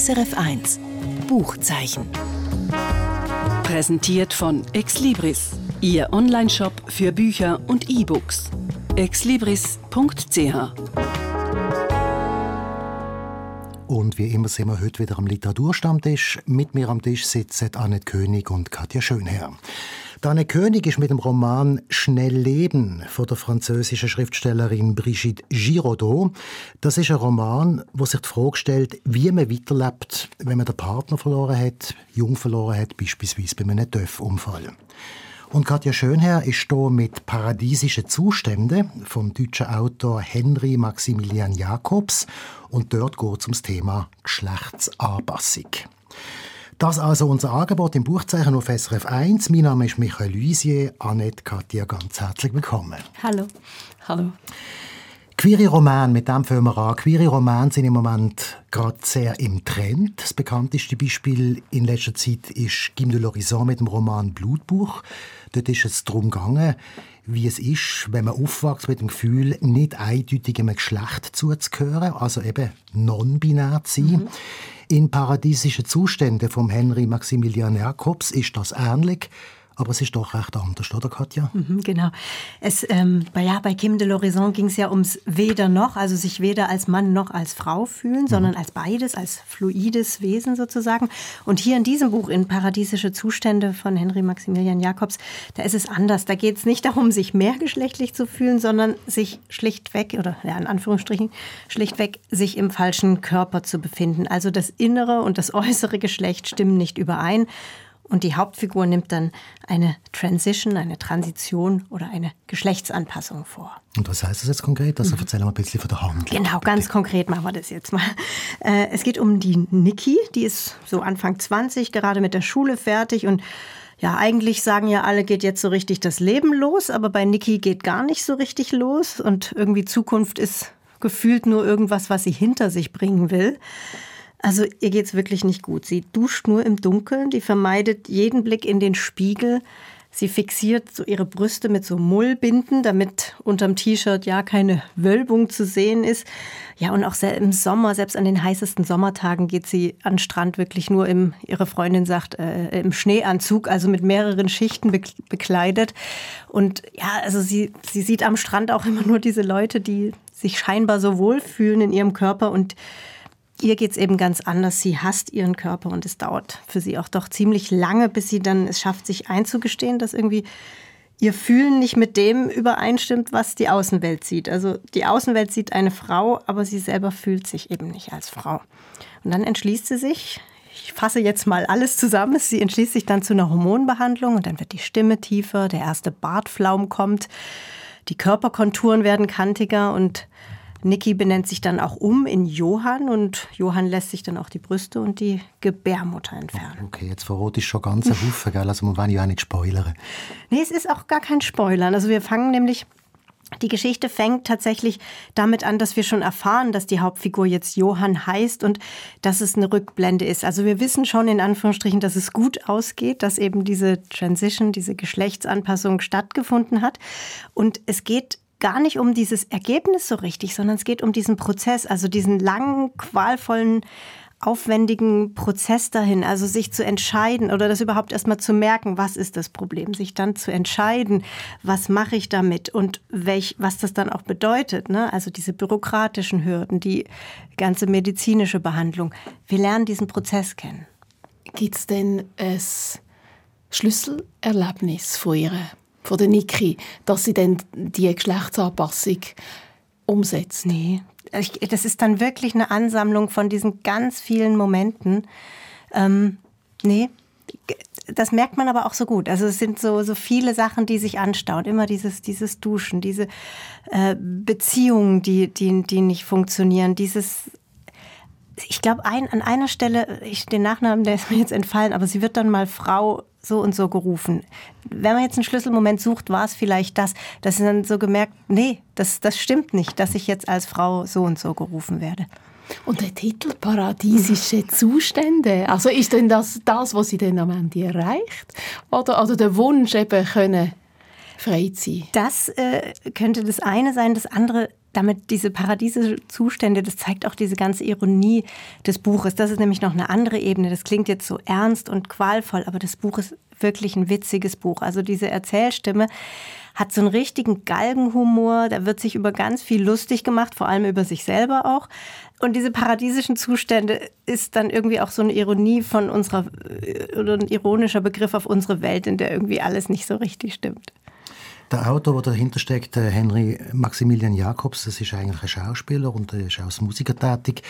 SRF 1 Buchzeichen. Präsentiert von Exlibris, Ihr Onlineshop für Bücher und E-Books. exlibris.ch Und wie immer sind wir heute wieder am Literaturstammtisch. Mit mir am Tisch sitzen Annette König und Katja Schönherr. Anne König ist mit dem Roman Schnell leben von der französischen Schriftstellerin Brigitte Giraudot. Das ist ein Roman, wo sich die Frage stellt, wie man weiterlebt, wenn man den Partner verloren hat, jung verloren hat, beispielsweise bei einem Töpfunfall. Und Katja Schönherr ist hier mit Paradiesischen Zuständen vom deutschen Autor Henry Maximilian Jacobs und dort geht es ums Thema Geschlechtsanpassung. Das also unser Angebot im Buchzeichen auf SRF 1. Mein Name ist Michael Luisier. Annette, Katja, ganz herzlich willkommen. Hallo. Hallo. Queere Roman, mit dem fangen wir an. Queere Romane sind im Moment gerade sehr im Trend. Das bekannteste Beispiel in letzter Zeit ist Kim de l'Horizon mit dem Roman Blutbuch. Dort ist es darum gegangen, wie es ist, wenn man aufwächst mit dem Gefühl, nicht eindeutig einem Geschlecht zuzugehören, also eben non-binär zu sein. Mhm. In paradiesischen Zuständen von Henry Maximilian Jacobs ist das ähnlich. Aber es ist doch recht anders, oder Katja? Mhm, genau. Es, ähm, ja, bei Kim de l'Horizon ging es ja ums weder noch, also sich weder als Mann noch als Frau fühlen, mhm. sondern als beides, als fluides Wesen sozusagen. Und hier in diesem Buch, in Paradiesische Zustände von Henry Maximilian Jacobs, da ist es anders. Da geht es nicht darum, sich mehrgeschlechtlich zu fühlen, sondern sich schlichtweg, oder ja, in Anführungsstrichen, schlichtweg sich im falschen Körper zu befinden. Also das innere und das äußere Geschlecht stimmen nicht überein. Und die Hauptfigur nimmt dann eine Transition, eine Transition oder eine Geschlechtsanpassung vor. Und was heißt das jetzt konkret? Also mhm. erzähl mal ein bisschen von der Handlung. Genau, ganz bitte. konkret machen wir das jetzt mal. Äh, es geht um die Niki, die ist so Anfang 20, gerade mit der Schule fertig und ja, eigentlich sagen ja alle, geht jetzt so richtig das Leben los, aber bei Niki geht gar nicht so richtig los und irgendwie Zukunft ist gefühlt nur irgendwas, was sie hinter sich bringen will. Also ihr geht's wirklich nicht gut. Sie duscht nur im Dunkeln, die vermeidet jeden Blick in den Spiegel. Sie fixiert so ihre Brüste mit so Mullbinden, damit unterm T-Shirt ja keine Wölbung zu sehen ist. Ja, und auch im Sommer, selbst an den heißesten Sommertagen geht sie an Strand wirklich nur im, ihre Freundin sagt, äh, im Schneeanzug, also mit mehreren Schichten be bekleidet. Und ja, also sie, sie sieht am Strand auch immer nur diese Leute, die sich scheinbar so wohlfühlen in ihrem Körper und Ihr geht es eben ganz anders. Sie hasst ihren Körper und es dauert für sie auch doch ziemlich lange, bis sie dann es schafft, sich einzugestehen, dass irgendwie ihr Fühlen nicht mit dem übereinstimmt, was die Außenwelt sieht. Also die Außenwelt sieht eine Frau, aber sie selber fühlt sich eben nicht als Frau. Und dann entschließt sie sich, ich fasse jetzt mal alles zusammen, sie entschließt sich dann zu einer Hormonbehandlung und dann wird die Stimme tiefer, der erste Bartflaum kommt, die Körperkonturen werden kantiger und Niki benennt sich dann auch um in Johann und Johann lässt sich dann auch die Brüste und die Gebärmutter entfernen. Okay, jetzt verrate ich schon ganz einen Haufen, gell? also man will ja auch nicht spoilern. Nee, es ist auch gar kein Spoilern. Also wir fangen nämlich die Geschichte fängt tatsächlich damit an, dass wir schon erfahren, dass die Hauptfigur jetzt Johann heißt und dass es eine Rückblende ist. Also wir wissen schon in Anführungsstrichen, dass es gut ausgeht, dass eben diese Transition, diese Geschlechtsanpassung stattgefunden hat. Und es geht gar nicht um dieses Ergebnis so richtig, sondern es geht um diesen Prozess, also diesen langen, qualvollen, aufwendigen Prozess dahin, also sich zu entscheiden oder das überhaupt erstmal zu merken, was ist das Problem, sich dann zu entscheiden, was mache ich damit und welch, was das dann auch bedeutet, ne? also diese bürokratischen Hürden, die ganze medizinische Behandlung. Wir lernen diesen Prozess kennen. Gibt es denn ein Schlüsselerlebnis von ihr? Von der Niki, dass sie dann die Geschlechtsanpassung umsetzt? Nee, das ist dann wirklich eine Ansammlung von diesen ganz vielen Momenten. Ähm, nee, das merkt man aber auch so gut. Also es sind so, so viele Sachen, die sich anstauen. Immer dieses, dieses Duschen, diese äh, Beziehungen, die, die, die nicht funktionieren, dieses ich glaube, ein, an einer Stelle, ich, den Nachnamen, der ist mir jetzt entfallen, aber sie wird dann mal Frau so und so gerufen. Wenn man jetzt einen Schlüsselmoment sucht, war es vielleicht das, dass sie dann so gemerkt, nee, das, das stimmt nicht, dass ich jetzt als Frau so und so gerufen werde. Und der Titel Paradiesische Zustände, also ist denn das das, was sie dann am Ende erreicht? Oder, oder der Wunsch eben können frei sein? Das äh, könnte das eine sein. Das andere damit diese paradiesischen Zustände, das zeigt auch diese ganze Ironie des Buches. Das ist nämlich noch eine andere Ebene. Das klingt jetzt so ernst und qualvoll, aber das Buch ist wirklich ein witziges Buch. Also diese Erzählstimme hat so einen richtigen Galgenhumor. Da wird sich über ganz viel lustig gemacht, vor allem über sich selber auch. Und diese paradiesischen Zustände ist dann irgendwie auch so eine Ironie von unserer, äh, oder ein ironischer Begriff auf unsere Welt, in der irgendwie alles nicht so richtig stimmt. Der Autor, der dahinter steckt, Henry Maximilian Jacobs, das ist eigentlich ein Schauspieler und er ist als Musiker tätig.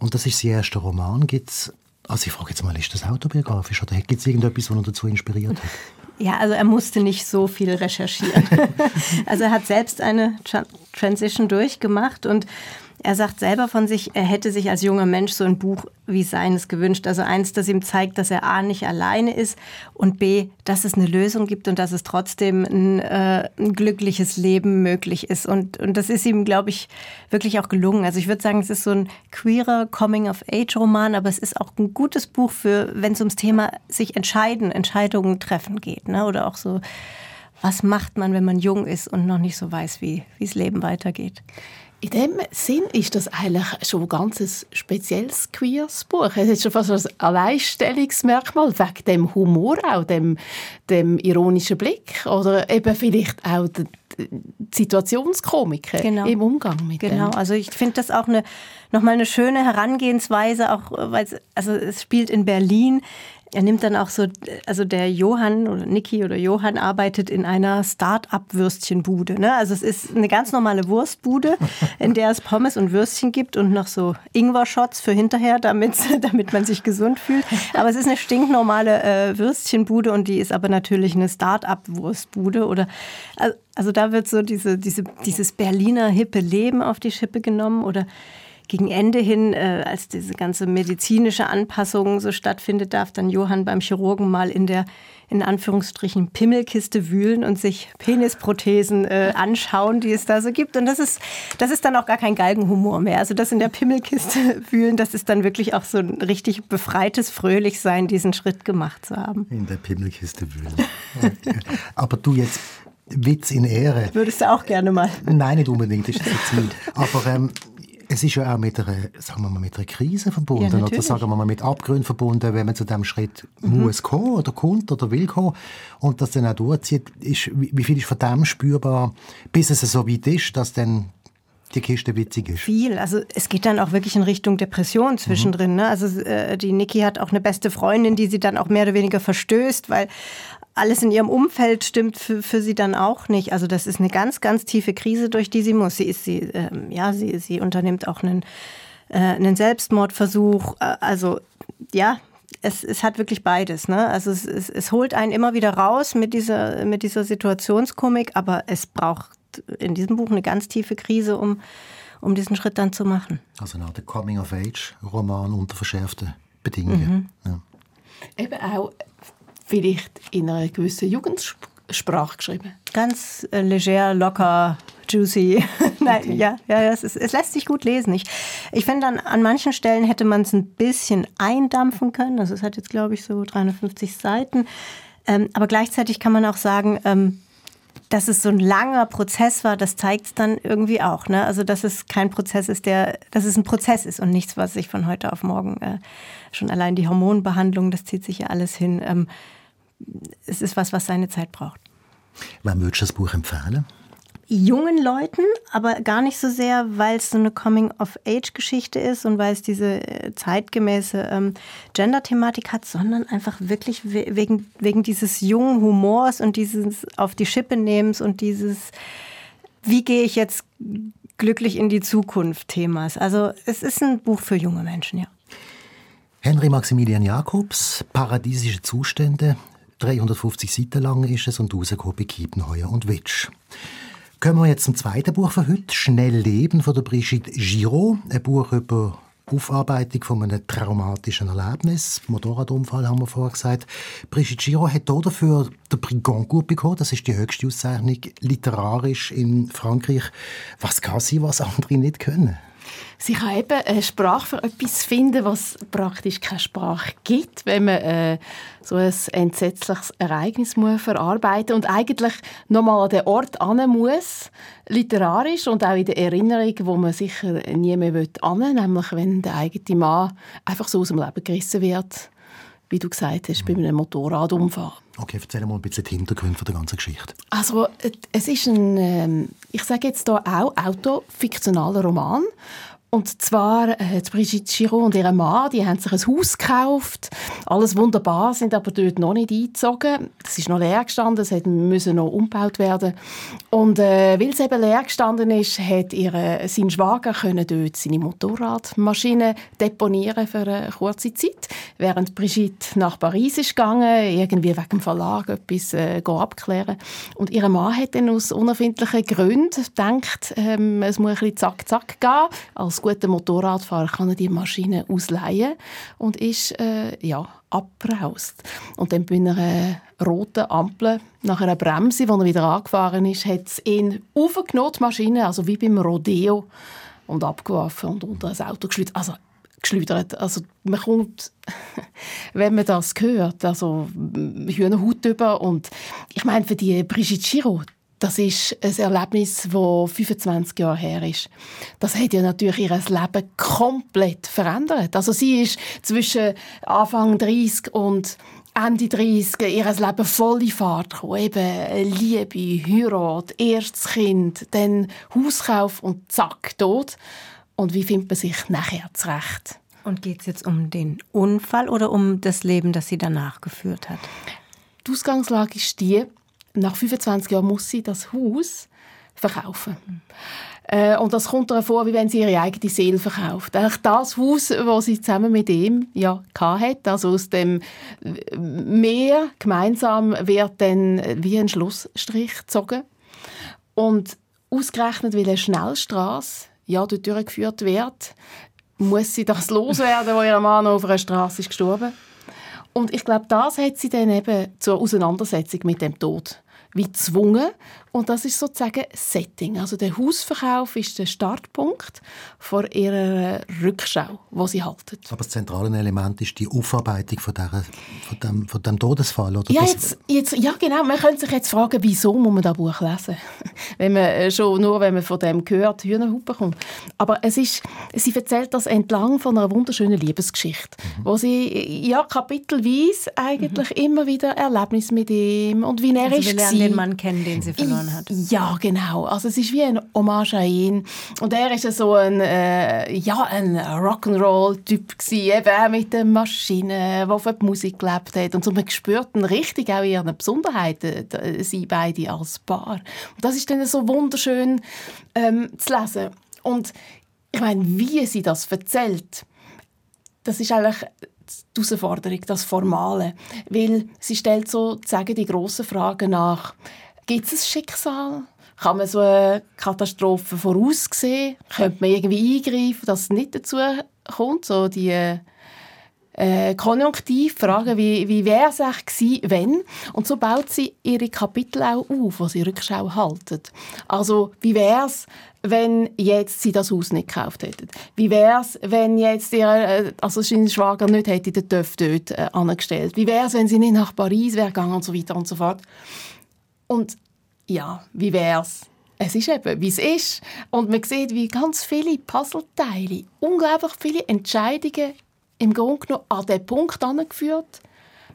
Und das ist sein erster Roman. Gibt's, also ich frage jetzt mal, ist das autobiografisch oder gibt es irgendetwas, was ihn dazu inspiriert hat? Ja, also er musste nicht so viel recherchieren. also er hat selbst eine Transition durchgemacht und er sagt selber von sich, er hätte sich als junger Mensch so ein Buch wie seines gewünscht. Also eins, das ihm zeigt, dass er A nicht alleine ist und B, dass es eine Lösung gibt und dass es trotzdem ein, äh, ein glückliches Leben möglich ist. Und, und das ist ihm, glaube ich, wirklich auch gelungen. Also ich würde sagen, es ist so ein queerer Coming-of-Age-Roman, aber es ist auch ein gutes Buch für, wenn es ums Thema sich entscheiden, Entscheidungen treffen geht. Ne? Oder auch so, was macht man, wenn man jung ist und noch nicht so weiß, wie das Leben weitergeht. In dem Sinn ist das eigentlich schon ein ganz spezielles queeres Buch. Es ist schon fast ein Alleinstellungsmerkmal wegen dem Humor, auch dem, dem ironischen Blick oder eben vielleicht auch der Situationskomik genau. im Umgang mit Genau, dem. also ich finde das auch eine, nochmal eine schöne Herangehensweise, auch weil es, also es spielt in Berlin er nimmt dann auch so, also der Johann oder Niki oder Johann arbeitet in einer Start-up-Würstchenbude. Ne? Also es ist eine ganz normale Wurstbude, in der es Pommes und Würstchen gibt und noch so Ingwer-Shots für hinterher, damit, damit man sich gesund fühlt. Aber es ist eine stinknormale äh, Würstchenbude und die ist aber natürlich eine Start-up-Wurstbude. Oder also da wird so diese, diese, dieses Berliner hippe Leben auf die Schippe genommen oder gegen Ende hin, äh, als diese ganze medizinische Anpassung so stattfindet, darf dann Johann beim Chirurgen mal in der in Anführungsstrichen Pimmelkiste wühlen und sich Penisprothesen äh, anschauen, die es da so gibt. Und das ist, das ist dann auch gar kein Galgenhumor mehr. Also das in der Pimmelkiste wühlen, das ist dann wirklich auch so ein richtig befreites Fröhlichsein, diesen Schritt gemacht zu haben. In der Pimmelkiste wühlen. Aber du jetzt Witz in Ehre. Würdest du auch gerne mal? Nein, nicht unbedingt, das ist das Ziel. Aber ähm, es ist ja auch mit einer, sagen wir mal, mit einer Krise verbunden ja, oder sagen wir mal mit Abgründen verbunden, wenn man zu diesem Schritt mhm. muss kommen oder kommt oder will kommen und das dann auch durchzieht. Ist, wie viel ist von dem spürbar, bis es so weit ist, dass dann die Kiste witzig ist. Viel. Also es geht dann auch wirklich in Richtung Depression zwischendrin. Mhm. Ne? Also äh, die Niki hat auch eine beste Freundin, die sie dann auch mehr oder weniger verstößt, weil alles in ihrem Umfeld stimmt für, für sie dann auch nicht. Also das ist eine ganz, ganz tiefe Krise, durch die sie muss. Sie ist sie, ähm, ja, sie, sie unternimmt auch einen, äh, einen Selbstmordversuch. Äh, also ja, es, es hat wirklich beides. Ne? Also es, es, es holt einen immer wieder raus mit dieser, mit dieser Situationskomik, aber es braucht in diesem Buch eine ganz tiefe Krise, um, um diesen Schritt dann zu machen. Also eine Art Coming-of-Age-Roman unter verschärften Bedingungen. Mhm. Ja. Eben auch vielleicht in einer gewissen Jugendsprache geschrieben? Ganz äh, leger, locker, juicy. Nein, okay. ja, ja es, ist, es, lässt sich gut lesen. Ich, ich finde, an, an manchen Stellen hätte man es ein bisschen eindampfen können. Also es hat jetzt, glaube ich, so 350 Seiten. Ähm, aber gleichzeitig kann man auch sagen, ähm, dass es so ein langer Prozess war, das zeigt es dann irgendwie auch. Ne? Also dass es kein Prozess ist, der, dass es ein Prozess ist und nichts, was sich von heute auf morgen äh, schon allein die Hormonbehandlung, das zieht sich ja alles hin. Ähm, es ist was, was seine Zeit braucht. Wann würdest du das Buch empfehlen? Jungen Leuten, aber gar nicht so sehr, weil es so eine Coming-of-Age-Geschichte ist und weil es diese äh, zeitgemäße ähm, Gender-Thematik hat, sondern einfach wirklich wegen, wegen dieses jungen Humors und dieses auf die Schippe nehmens und dieses, wie gehe ich jetzt glücklich in die Zukunft Themas. Also es ist ein Buch für junge Menschen, ja. Henry Maximilian Jakobs, Paradiesische Zustände, 350 Seiten lang ist es und rausgekommen bei Kiepenheuer und Witsch. Kommen wir jetzt zum zweiten Buch von heute, «Schnell leben» von der Brigitte Giraud. Ein Buch über Aufarbeitung von einem traumatischen Erlebnis. Motorradunfall haben wir vorher gesagt. Brigitte Giraud hat hier dafür den Prix Goncourt bekommen. Das ist die höchste Auszeichnung literarisch in Frankreich. Was kann sie, was andere nicht können? Sie kann eben eine Sprache für etwas finden, was praktisch keine Sprache gibt, wenn man äh, so ein entsetzliches Ereignis muss verarbeiten und eigentlich nochmal an den Ort an muss, literarisch und auch in der Erinnerung, wo man sicher nie mehr an will, nämlich wenn der eigene Mann einfach so aus dem Leben gerissen wird, wie du gesagt hast, bei einem Motorradunfall. Okay, erzähl mal ein bisschen den Hintergrund der ganzen Geschichte. Also, es ist ein, ähm, ich sage jetzt hier auch, autofiktionaler Roman. Und zwar äh, Brigitte Giraud und ihr Mann, die haben sich ein Haus gekauft. Alles wunderbar, sind aber dort noch nicht eingezogen. Es ist noch leer gestanden, es musste noch umgebaut werden. Und äh, weil es eben leer gestanden ist, hat ihre, sein Schwager können dort seine Motorradmaschine deponieren für eine kurze Zeit, während Brigitte nach Paris ist gegangen, irgendwie wegen dem Verlag etwas äh, abklären. Und ihr Mann hat dann aus unerfindlichen Gründen gedacht, ähm, es muss ein bisschen zack zack gehen. Als guter Motorradfahrer kann er die Maschine ausleihen und ist äh, ja, abbraust. Und dann bei einer roten Ampel, nach einer Bremse, wo er wieder angefahren ist, hat es ihn aufgenommen, die Maschine, also wie beim Rodeo, und abgeworfen und unter ein Auto geschleudert. Also, geschleudert. Also man kommt, wenn man das hört, also Hühnerhaut über und ich meine, für die Brigitte Giraud, das ist ein Erlebnis, das 25 Jahre her ist. Das hat ja natürlich ihr Leben komplett verändert. Also sie ist zwischen Anfang 30 und Ende 30 ihr Leben voll in Fahrt gekommen. Eben Liebe, Heirat, erstes Kind, dann Hauskauf und zack, tot. Und wie findet man sich nachher zurecht? Und geht es jetzt um den Unfall oder um das Leben, das sie danach geführt hat? Die Ausgangslage ist die, nach 25 Jahren muss sie das Haus verkaufen. Äh, und das kommt ihr vor, wie wenn sie ihre eigene Seele verkauft. Eigentlich das Haus, das sie zusammen mit ihm ja hat, also aus dem Meer gemeinsam wird dann wie ein Schlussstrich gezogen. Und ausgerechnet, weil eine Schnellstraße ja dort durchgeführt wird, muss sie das loswerden, wo ihr Mann auf einer Straße ist gestorben. Und ich glaube, das hat sie dann eben zur Auseinandersetzung mit dem Tod wie gezwungen. Und das ist sozusagen Setting. Also der Hausverkauf ist der Startpunkt vor ihrer Rückschau, wo sie halten. Aber das zentrale Element ist die Aufarbeitung von, der, von, dem, von dem Todesfall, oder? Ja, jetzt, jetzt, ja, genau. Man könnte sich jetzt fragen, wieso muss man das Buch lesen? wenn man äh, schon nur, wenn man von dem hört, Hühnerhut bekommt. Aber es ist, sie erzählt das entlang von einer wunderschönen Liebesgeschichte, mhm. wo sie ja kapitelweise eigentlich mhm. immer wieder Erlebnis mit ihm und wie er also ist. Wir den Mann kennen, den sie verloren hat. Ja, genau. Also es ist wie ein Hommage an ihn. Und er ist so ein, äh, ja, ein Rock'n'Roll-Typ eben mit den Maschinen, der von der Musik gelebt hat. Und so man spürt ihn richtig auch ihre Besonderheiten, sie beide als Paar. Und das ist dann so wunderschön ähm, zu lesen. Und ich meine, wie sie das erzählt, das ist eigentlich die Herausforderung, das Formale. Weil sie stellt sozusagen die grossen Fragen nach. Gibt es ein Schicksal? Kann man so eine Katastrophe voraussehen? Könnte man irgendwie eingreifen, dass es nicht dazu kommt? So die äh, konjunktiv fragen, wie, wie wäre es eigentlich wenn? Und so baut sie ihre Kapitel auch auf, wo sie Rückschau halten. Also, wie wäre es, wenn jetzt sie das Haus nicht gekauft hätten? Wie wäre es, wenn jetzt ihr, äh, also sein Schwager nicht hätte den Töpf dort äh, angestellt? Wie wäre es, wenn sie nicht nach Paris wäre gegangen und so weiter und so fort? Und ja, wie wäre es? Es ist eben, wie es ist. Und man sieht, wie ganz viele Puzzleteile, unglaublich viele Entscheidungen im Grunde genommen an den Punkt angeführt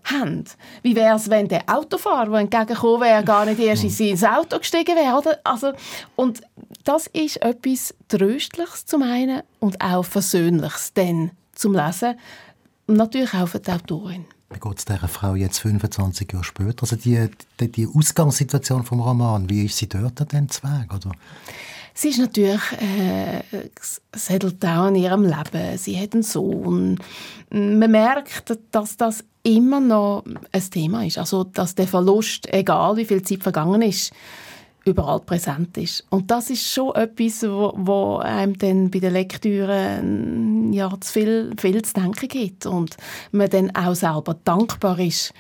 haben. Wie wäre es, wenn der Autofahrer, der entgegengekommen wäre, gar nicht erst in sein Auto gestiegen wäre? Also, und das ist etwas Tröstliches zum einen und auch Versöhnliches denn zum Lesen. Und natürlich auch für die Autorin. Wie geht es dieser Frau jetzt 25 Jahre später? Also die, die, die Ausgangssituation vom Roman, wie ist sie dort denn Zweig? Oder? Sie ist natürlich äh, gesettelt auch in ihrem Leben. Sie hat einen Sohn. Man merkt, dass das immer noch ein Thema ist. Also, dass der Verlust, egal wie viel Zeit vergangen ist, überall präsent ist. Und das ist schon etwas, wo einem dann bei der Lektüre ja, zu viel, viel zu denken gibt und man dann auch selber dankbar ist,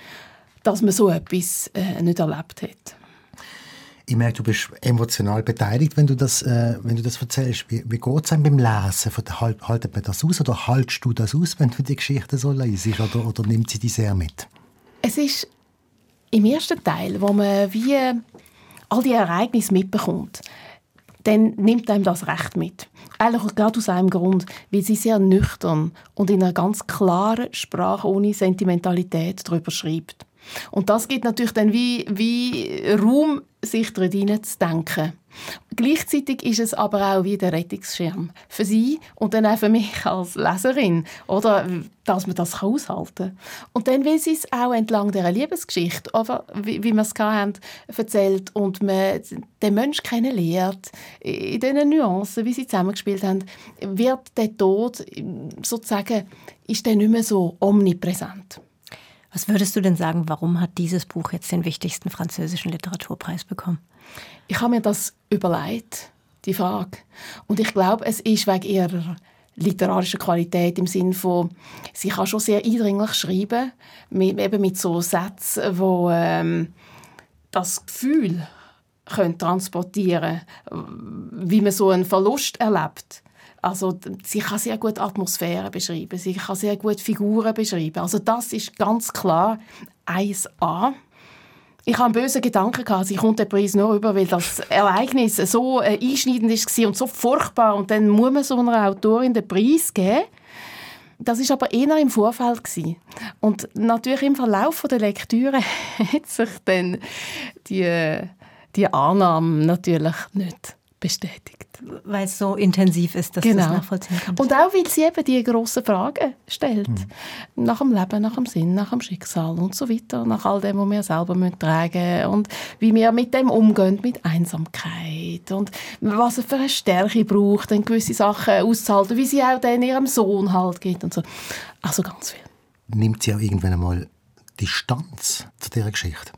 dass man so etwas äh, nicht erlebt hat. Ich merke, du bist emotional beteiligt, wenn du das, äh, wenn du das erzählst. Wie, wie geht es einem beim Lesen? Halt, haltet man das aus oder haltest du das aus, wenn du die Geschichte so liest? Oder, oder nimmt sie dich sehr mit? Es ist im ersten Teil, wo man wie all die Ereignisse mitbekommt, dann nimmt einem das Recht mit. Eigentlich gerade aus einem Grund, weil sie sehr nüchtern und in einer ganz klaren Sprache ohne Sentimentalität darüber schreibt. Und das gibt natürlich dann wie, wie Raum, sich darin zu denken. Gleichzeitig ist es aber auch wie der Rettungsschirm für sie und dann auch für mich als Leserin, oder, dass man das aushalten kann. Und dann will sie es auch entlang dieser Liebesgeschichte, oder, wie, wie wir es haben, erzählt und man den Menschen kennenlernt, in diesen Nuancen, wie sie zusammengespielt haben, wird der Tod sozusagen, ist dann nicht mehr so omnipräsent. Was würdest du denn sagen, warum hat dieses Buch jetzt den wichtigsten französischen Literaturpreis bekommen? Ich habe mir das überlegt, die Frage. Und ich glaube, es ist wegen ihrer literarischen Qualität im Sinne von, sie kann schon sehr eindringlich schreiben, mit, eben mit so Sätzen, wo ähm, das Gefühl können transportieren, wie man so einen Verlust erlebt. Also sie kann sehr gut Atmosphäre beschreiben, sie kann sehr gut Figuren beschreiben. Also das ist ganz klar 1A. Ich habe einen bösen Gedanken gehabt, sie kommt den Preis nur über, weil das Ereignis so äh, einschneidend war und so furchtbar und dann muss man so einer Autorin den Preis geben. Das ist aber eher im Vorfeld gewesen. und natürlich im Verlauf der Lektüre hat sich dann die, die Annahme natürlich nicht bestätigt. Weil es so intensiv ist, dass genau. du es nachvollziehen kannst. Und auch, weil sie eben die grossen Fragen stellt. Mhm. Nach dem Leben, nach dem Sinn, nach dem Schicksal und so weiter. Nach all dem, was wir selber tragen müssen. Und wie wir mit dem umgehen, mit Einsamkeit. Und was es für eine Stärke braucht, dann gewisse Sachen auszuhalten. Wie sie auch dann ihrem Sohn halt geht und so. Also ganz viel. Nimmt sie auch irgendwann einmal Distanz zu dieser Geschichte?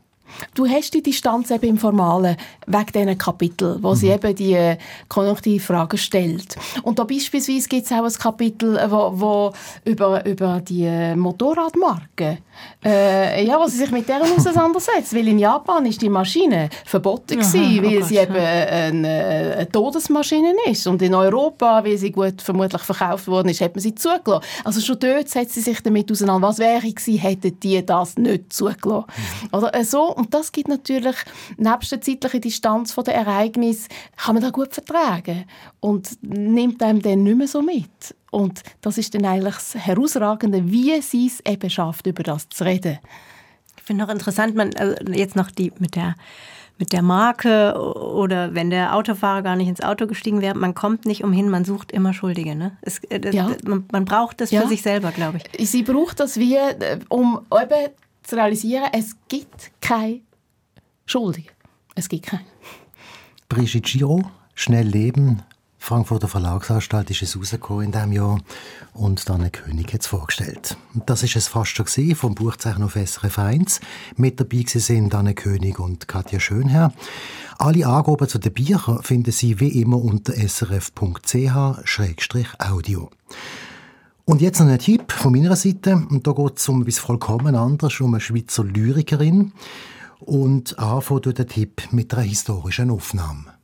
Du hast die Distanz eben im Formalen wegen diesen Kapitel, wo mhm. sie eben die äh, Konjunktivfragen stellt. Und da beispielsweise gibt es auch ein Kapitel, wo, wo über, über die äh, Motorradmarke, äh, ja, wo sie sich mit deren auseinandersetzt. weil in Japan ist die Maschine verboten Aha, gewesen, weil oh sie eben eine, eine, Todesmaschine ist. Und in Europa, weil sie gut vermutlich verkauft worden ist, hat man sie zugelassen. Also schon dort setzt sie sich damit auseinander. Was wäre gewesen, hätten die das nicht zugelassen? Mhm. Oder so und das gibt natürlich, nebst der zeitlichen Distanz von den Ereignissen, kann man das gut vertragen und nimmt einem dann nicht mehr so mit. Und das ist dann eigentlich das Herausragende, wie sie es eben schafft, über das zu reden. Ich finde noch interessant, man, also jetzt noch die mit der mit der Marke oder wenn der Autofahrer gar nicht ins Auto gestiegen wäre, man kommt nicht umhin, man sucht immer Schuldige. Ne? Es, äh, ja. man, man, braucht das ja. für sich selber, glaube ich. Sie braucht das wie, äh, um eben zu realisieren, es gibt keine Schuldige. Es gibt keine. Brigitte Giraud, «Schnell leben», Frankfurter Verlagsanstalt ist es rausgekommen in diesem Jahr und dann König hat es vorgestellt. Das ist es fast schon gesehen vom Buchzeichen auf SRF 1. Mit dabei sind Anne König und Katja Schönherr. Alle Angaben zu den Büchern finden Sie wie immer unter srf.ch-audio. Und jetzt noch ein Tipp von meiner Seite. Und da geht es um etwas vollkommen anderes, um eine Schweizer Lyrikerin. Und anfangen durch den Tipp mit einer historischen Aufnahme.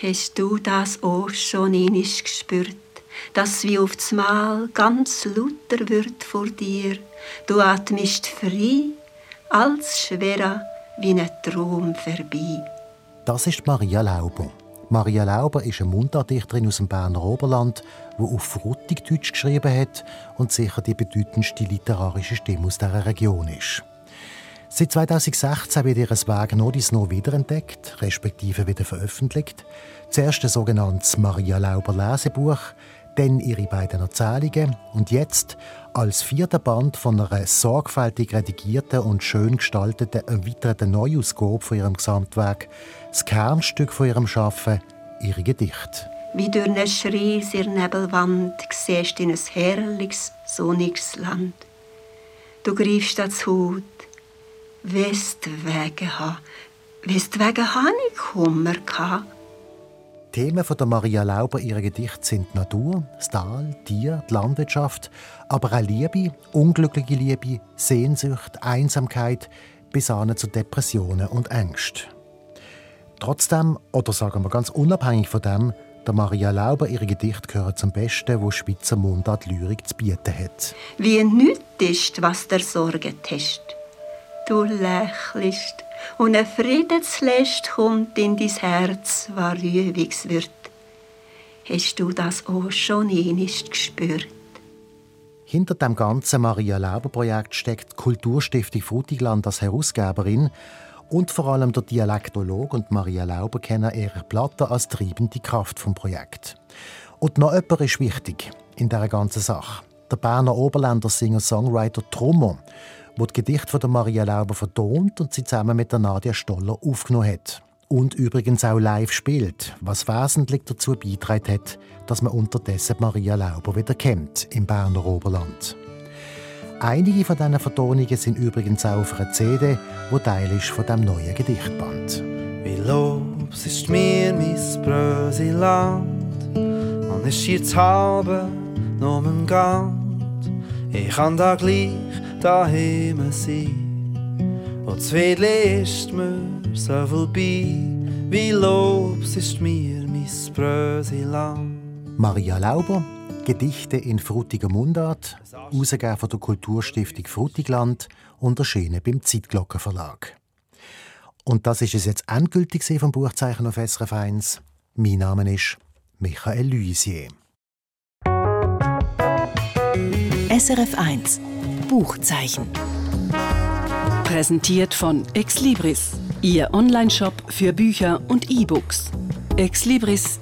Hast du das auch schon einmal gespürt, dass wie aufs Mal ganz lauter wird vor dir? Du atmest frei, als schwerer wie ein Traum vorbei. Das ist Maria Lauber. Maria Lauber ist eine Mundartdichterin aus dem Berner Oberland, die auf Fruttigdeutsch geschrieben hat und sicher die bedeutendste literarische Stimme aus dieser Region ist. Seit 2016 wird ihr Werk Nodis noch wiederentdeckt, respektive wieder veröffentlicht. Zuerst ein sogenanntes Maria Lauber Lesebuch, dann ihre beiden Erzählungen und jetzt als vierter Band von einer sorgfältig redigierten und schön gestalteten erweiterten Neuausgabe von ihrem Gesamtwerk, das Kernstück von ihrem Schaffen, ihre Gedichte. Wie durch eine schriesige Nebelwand siehst in ein herrliches, sonniges Land. Du greifst ans Hut, wirst wegen haben, wirst wegen Honig Kummer gehabt. Themen von der Maria Lauber ihrer Gedichte sind Natur, das Tal, Tier, die Landwirtschaft, aber auch Liebe, unglückliche Liebe, Sehnsucht, Einsamkeit bis hin zu Depressionen und Ängsten. Trotzdem, oder sagen wir ganz unabhängig von dem, der Maria Lauber ihre Gedichte gehören zum Besten, wo Schweizer Mundart Lyrik zu bieten hat. Wie nüt ist, was der sorget hast. Du lächelst und ein Friedensläst kommt in dein Herz, war Übungswürt. Hast du das auch schon einst gespürt? Hinter dem ganzen Maria Lauber Projekt steckt die Kulturstiftung Frutigland als Herausgeberin und vor allem der Dialektolog und Maria Lauber kennen ihre Platte als treibende Kraft vom Projekt. Und noch jemand ist wichtig in dieser ganzen Sache. Der Berner Oberländer Singer-Songwriter Trummer, der die Gedichte von Maria Lauber vertont und sie zusammen mit der Nadia Stoller aufgenommen hat. Und übrigens auch live spielt, was wesentlich dazu beigetragen hat, dass man unterdessen Maria Lauber wieder kennt im Berner Oberland. Einige von diesen Vertonungen sind übrigens auch auf einer CD, wo Teil ist von dem neuen Gedichtband. Wie Lobs ist mir mein Bröseland und es jetzt halbe im Gant. Ich kann da gleich daheim sein und Zwiedli ist mir so vorbei. Wie Lobs ist mir mein Bröseland. Maria Lauber Gedichte in frutiger Mundart, herausgegeben von der Kulturstiftung Frutigland und erschienen beim Zeitglocken Verlag. Und das ist es jetzt endgültig vom Buchzeichen auf SRF 1. Mein Name ist Michael Luisier. SRF 1 Buchzeichen. Präsentiert von Exlibris, Ihr Onlineshop für Bücher und E-Books. exlibris.ch